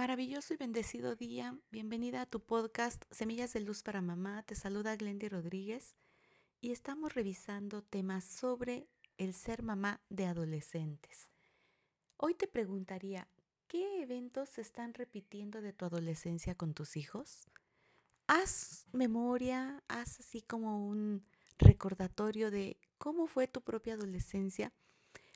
Maravilloso y bendecido día. Bienvenida a tu podcast Semillas de Luz para Mamá. Te saluda Glendy Rodríguez y estamos revisando temas sobre el ser mamá de adolescentes. Hoy te preguntaría, ¿qué eventos se están repitiendo de tu adolescencia con tus hijos? Haz memoria, haz así como un recordatorio de cómo fue tu propia adolescencia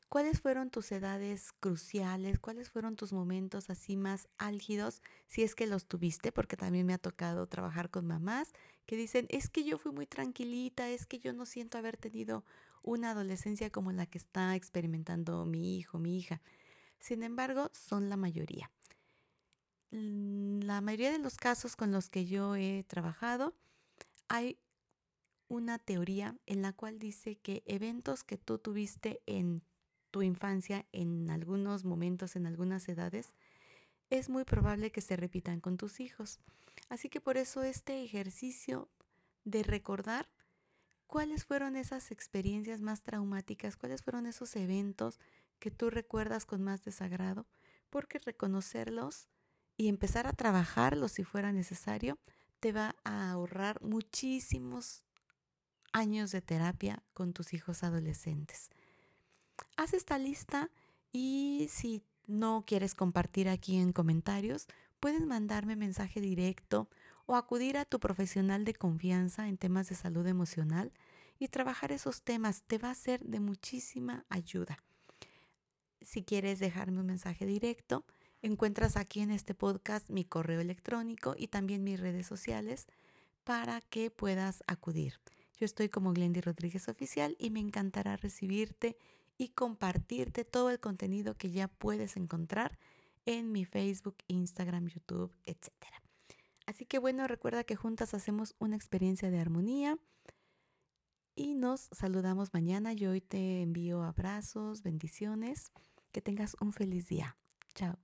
¿Cuáles fueron tus edades cruciales? ¿Cuáles fueron tus momentos así más álgidos? Si es que los tuviste, porque también me ha tocado trabajar con mamás que dicen, es que yo fui muy tranquilita, es que yo no siento haber tenido una adolescencia como la que está experimentando mi hijo, mi hija. Sin embargo, son la mayoría. La mayoría de los casos con los que yo he trabajado, hay una teoría en la cual dice que eventos que tú tuviste en tu infancia en algunos momentos, en algunas edades, es muy probable que se repitan con tus hijos. Así que por eso este ejercicio de recordar cuáles fueron esas experiencias más traumáticas, cuáles fueron esos eventos que tú recuerdas con más desagrado, porque reconocerlos y empezar a trabajarlos si fuera necesario, te va a ahorrar muchísimos años de terapia con tus hijos adolescentes haz esta lista y si no quieres compartir aquí en comentarios, puedes mandarme mensaje directo o acudir a tu profesional de confianza en temas de salud emocional y trabajar esos temas te va a ser de muchísima ayuda. Si quieres dejarme un mensaje directo, encuentras aquí en este podcast mi correo electrónico y también mis redes sociales para que puedas acudir. Yo estoy como Glendy Rodríguez Oficial y me encantará recibirte y compartirte todo el contenido que ya puedes encontrar en mi Facebook, Instagram, YouTube, etc. Así que bueno, recuerda que juntas hacemos una experiencia de armonía y nos saludamos mañana. Yo hoy te envío abrazos, bendiciones. Que tengas un feliz día. Chao.